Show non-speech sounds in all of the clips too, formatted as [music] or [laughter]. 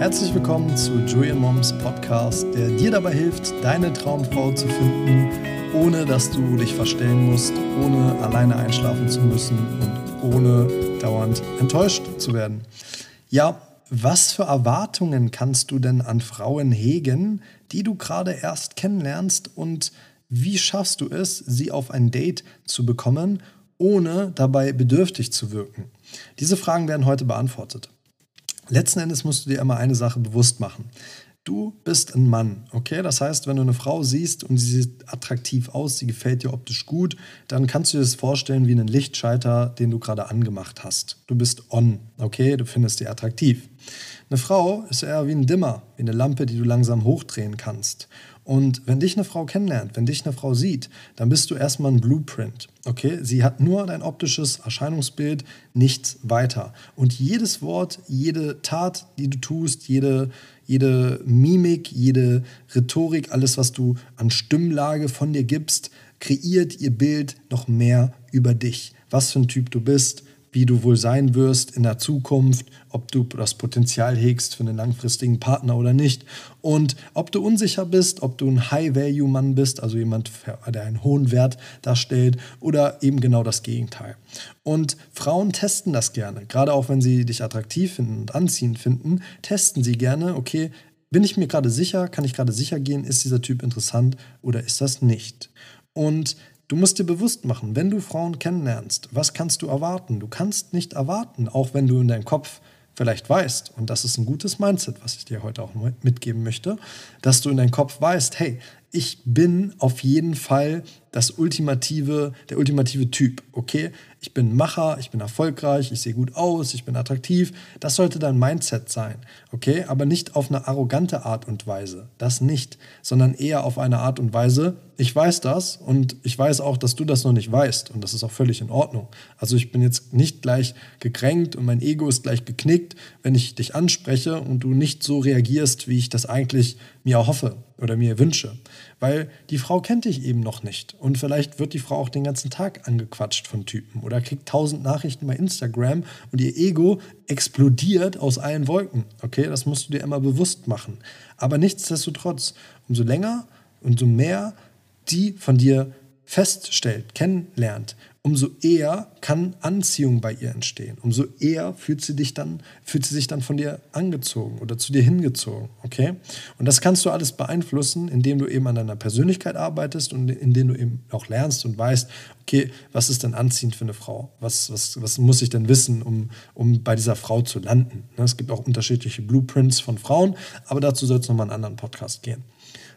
Herzlich willkommen zu Julian Moms Podcast, der dir dabei hilft, deine Traumfrau zu finden, ohne dass du dich verstellen musst, ohne alleine einschlafen zu müssen und ohne dauernd enttäuscht zu werden. Ja, was für Erwartungen kannst du denn an Frauen hegen, die du gerade erst kennenlernst und wie schaffst du es, sie auf ein Date zu bekommen, ohne dabei bedürftig zu wirken? Diese Fragen werden heute beantwortet. Letzten Endes musst du dir immer eine Sache bewusst machen. Du bist ein Mann, okay? Das heißt, wenn du eine Frau siehst und sie sieht attraktiv aus, sie gefällt dir optisch gut, dann kannst du dir das vorstellen wie einen Lichtschalter, den du gerade angemacht hast. Du bist on, okay? Du findest die attraktiv. Eine Frau ist eher wie ein Dimmer, wie eine Lampe, die du langsam hochdrehen kannst. Und wenn dich eine Frau kennenlernt, wenn dich eine Frau sieht, dann bist du erstmal ein Blueprint. Okay? Sie hat nur dein optisches Erscheinungsbild, nichts weiter. Und jedes Wort, jede Tat, die du tust, jede, jede Mimik, jede Rhetorik, alles, was du an Stimmlage von dir gibst, kreiert ihr Bild noch mehr über dich. Was für ein Typ du bist, wie du wohl sein wirst in der Zukunft, ob du das Potenzial hegst für einen langfristigen Partner oder nicht und ob du unsicher bist, ob du ein High-Value-Mann bist, also jemand, der einen hohen Wert darstellt oder eben genau das Gegenteil. Und Frauen testen das gerne, gerade auch wenn sie dich attraktiv finden und anziehend finden, testen sie gerne, okay, bin ich mir gerade sicher, kann ich gerade sicher gehen, ist dieser Typ interessant oder ist das nicht? Und Du musst dir bewusst machen, wenn du Frauen kennenlernst, was kannst du erwarten? Du kannst nicht erwarten, auch wenn du in deinem Kopf vielleicht weißt, und das ist ein gutes Mindset, was ich dir heute auch mitgeben möchte, dass du in deinem Kopf weißt, hey, ich bin auf jeden Fall das ultimative, der ultimative Typ, okay? Ich bin Macher, ich bin erfolgreich, ich sehe gut aus, ich bin attraktiv. Das sollte dein Mindset sein, okay? Aber nicht auf eine arrogante Art und Weise, das nicht, sondern eher auf eine Art und Weise, ich weiß das und ich weiß auch, dass du das noch nicht weißt und das ist auch völlig in Ordnung. Also ich bin jetzt nicht gleich gekränkt und mein Ego ist gleich geknickt, wenn ich dich anspreche und du nicht so reagierst, wie ich das eigentlich mir erhoffe oder mir wünsche. Weil die Frau kennt dich eben noch nicht. Und vielleicht wird die Frau auch den ganzen Tag angequatscht von Typen oder kriegt tausend Nachrichten bei Instagram und ihr Ego explodiert aus allen Wolken. Okay, das musst du dir immer bewusst machen. Aber nichtsdestotrotz, umso länger, umso mehr die von dir feststellt, kennenlernt, umso eher kann Anziehung bei ihr entstehen. Umso eher fühlt sie, dich dann, fühlt sie sich dann von dir angezogen oder zu dir hingezogen. Okay? Und das kannst du alles beeinflussen, indem du eben an deiner Persönlichkeit arbeitest und indem du eben auch lernst und weißt, okay, was ist denn anziehend für eine Frau? Was, was, was muss ich denn wissen, um, um bei dieser Frau zu landen? Ne, es gibt auch unterschiedliche Blueprints von Frauen, aber dazu soll es nochmal einen anderen Podcast gehen.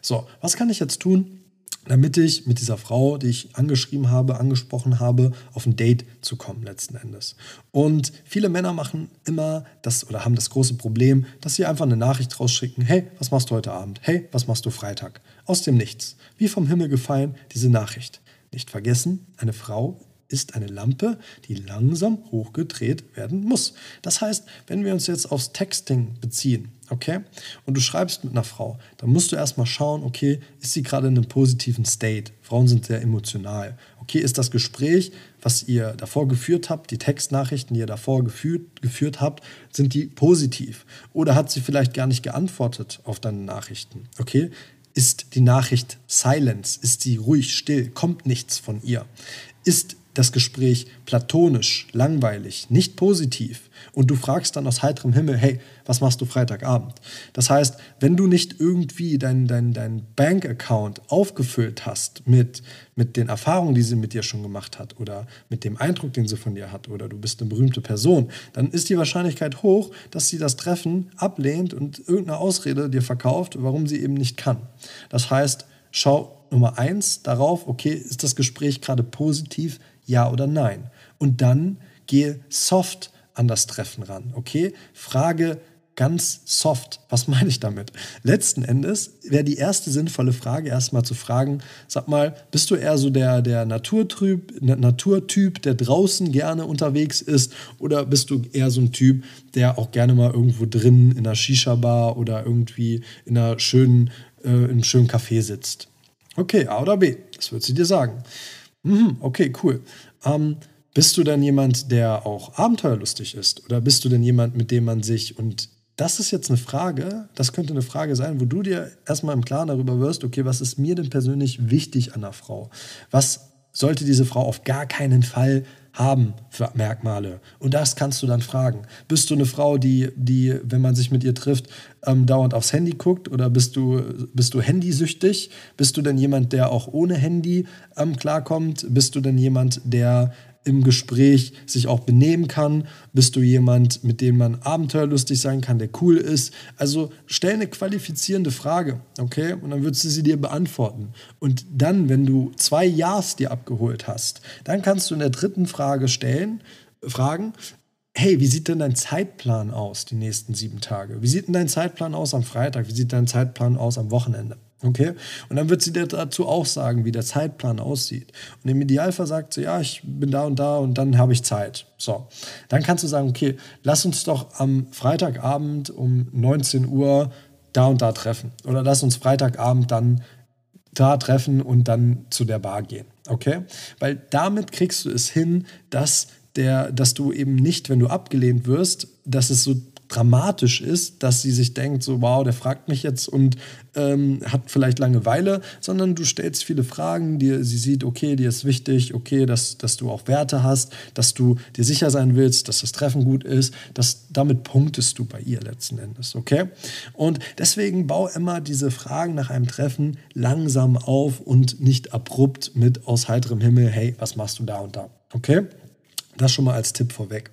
So, was kann ich jetzt tun? Damit ich mit dieser Frau, die ich angeschrieben habe, angesprochen habe, auf ein Date zu kommen letzten Endes. Und viele Männer machen immer das oder haben das große Problem, dass sie einfach eine Nachricht rausschicken, hey, was machst du heute Abend? Hey, was machst du Freitag? Aus dem Nichts. Wie vom Himmel gefallen diese Nachricht. Nicht vergessen, eine Frau ist eine Lampe, die langsam hochgedreht werden muss. Das heißt, wenn wir uns jetzt aufs Texting beziehen, okay, und du schreibst mit einer Frau, dann musst du erstmal schauen, okay, ist sie gerade in einem positiven State? Frauen sind sehr emotional. Okay, ist das Gespräch, was ihr davor geführt habt, die Textnachrichten, die ihr davor geführt, geführt habt, sind die positiv? Oder hat sie vielleicht gar nicht geantwortet auf deine Nachrichten? Okay, ist die Nachricht Silence? Ist sie ruhig, still? Kommt nichts von ihr? Ist das Gespräch platonisch, langweilig, nicht positiv und du fragst dann aus heiterem Himmel, hey, was machst du Freitagabend? Das heißt, wenn du nicht irgendwie deinen dein, dein Bank-Account aufgefüllt hast mit, mit den Erfahrungen, die sie mit dir schon gemacht hat oder mit dem Eindruck, den sie von dir hat oder du bist eine berühmte Person, dann ist die Wahrscheinlichkeit hoch, dass sie das Treffen ablehnt und irgendeine Ausrede dir verkauft, warum sie eben nicht kann. Das heißt, schau Nummer eins darauf, okay, ist das Gespräch gerade positiv? Ja oder nein. Und dann gehe soft an das Treffen ran, okay? Frage ganz soft. Was [laughs] meine ich damit? Letzten Endes wäre die erste sinnvolle Frage erstmal zu fragen, sag mal, bist du eher so der, der Naturtyp, Naturtyp, der draußen gerne unterwegs ist oder bist du eher so ein Typ, der auch gerne mal irgendwo drin in einer Shisha-Bar oder irgendwie in, einer schönen, äh, in einem schönen Café sitzt? Okay, A oder B, das wird sie dir sagen. Mhm, okay, cool. Ähm, bist du denn jemand, der auch abenteuerlustig ist? Oder bist du denn jemand, mit dem man sich und das ist jetzt eine Frage, das könnte eine Frage sein, wo du dir erstmal im Klaren darüber wirst, okay, was ist mir denn persönlich wichtig an einer Frau? Was sollte diese Frau auf gar keinen Fall haben für Merkmale? Und das kannst du dann fragen. Bist du eine Frau, die, die wenn man sich mit ihr trifft, ähm, dauernd aufs Handy guckt oder bist du, bist du handysüchtig? Bist du denn jemand, der auch ohne Handy ähm, klarkommt? Bist du denn jemand, der im Gespräch sich auch benehmen kann? Bist du jemand, mit dem man abenteuerlustig sein kann, der cool ist? Also stell eine qualifizierende Frage, okay? Und dann würdest du sie dir beantworten. Und dann, wenn du zwei Ja's dir abgeholt hast, dann kannst du in der dritten Frage stellen, fragen, hey, wie sieht denn dein Zeitplan aus die nächsten sieben Tage? Wie sieht denn dein Zeitplan aus am Freitag? Wie sieht dein Zeitplan aus am Wochenende? Okay? Und dann wird sie dir dazu auch sagen, wie der Zeitplan aussieht. Und im Idealfall sagt sie, ja, ich bin da und da und dann habe ich Zeit. So. Dann kannst du sagen, okay, lass uns doch am Freitagabend um 19 Uhr da und da treffen. Oder lass uns Freitagabend dann da treffen und dann zu der Bar gehen. Okay? Weil damit kriegst du es hin, dass der, dass du eben nicht, wenn du abgelehnt wirst, dass es so dramatisch ist, dass sie sich denkt, so wow, der fragt mich jetzt und ähm, hat vielleicht Langeweile, sondern du stellst viele Fragen, die, sie sieht, okay, dir ist wichtig, okay, dass, dass du auch Werte hast, dass du dir sicher sein willst, dass das Treffen gut ist, dass, damit punktest du bei ihr letzten Endes, okay? Und deswegen bau immer diese Fragen nach einem Treffen langsam auf und nicht abrupt mit aus heiterem Himmel, hey, was machst du da und da, okay? Das schon mal als Tipp vorweg.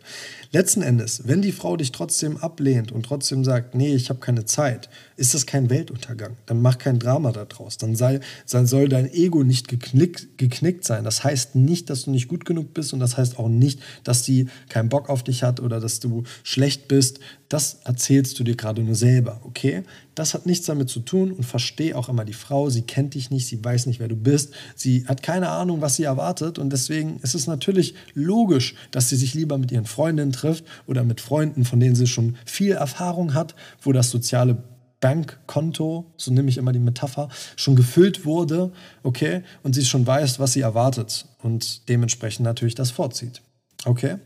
Letzten Endes, wenn die Frau dich trotzdem ablehnt und trotzdem sagt, nee, ich habe keine Zeit, ist das kein Weltuntergang. Dann mach kein Drama daraus. Dann, sei, dann soll dein Ego nicht geknickt, geknickt sein. Das heißt nicht, dass du nicht gut genug bist und das heißt auch nicht, dass sie keinen Bock auf dich hat oder dass du schlecht bist. Das erzählst du dir gerade nur selber, okay? Das hat nichts damit zu tun und versteh auch immer die Frau. Sie kennt dich nicht, sie weiß nicht, wer du bist. Sie hat keine Ahnung, was sie erwartet und deswegen ist es natürlich logisch, dass sie sich lieber mit ihren Freundinnen trifft oder mit Freunden, von denen sie schon viel Erfahrung hat, wo das soziale Bankkonto, so nehme ich immer die Metapher, schon gefüllt wurde, okay, und sie schon weiß, was sie erwartet und dementsprechend natürlich das vorzieht. Okay?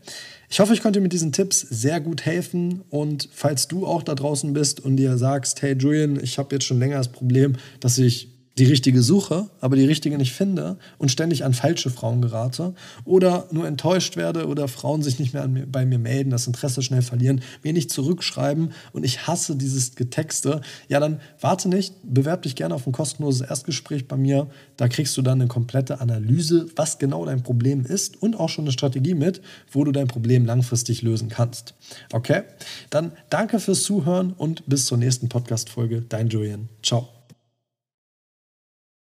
Ich hoffe, ich konnte mit diesen Tipps sehr gut helfen. Und falls du auch da draußen bist und dir sagst, hey Julian, ich habe jetzt schon länger das Problem, dass ich die richtige suche, aber die richtige nicht finde und ständig an falsche Frauen gerate oder nur enttäuscht werde oder Frauen sich nicht mehr mir, bei mir melden, das Interesse schnell verlieren, mir nicht zurückschreiben und ich hasse dieses Getexte, ja dann warte nicht, bewerb dich gerne auf ein kostenloses Erstgespräch bei mir, da kriegst du dann eine komplette Analyse, was genau dein Problem ist und auch schon eine Strategie mit, wo du dein Problem langfristig lösen kannst. Okay? Dann danke fürs Zuhören und bis zur nächsten Podcast-Folge. Dein Julian. Ciao.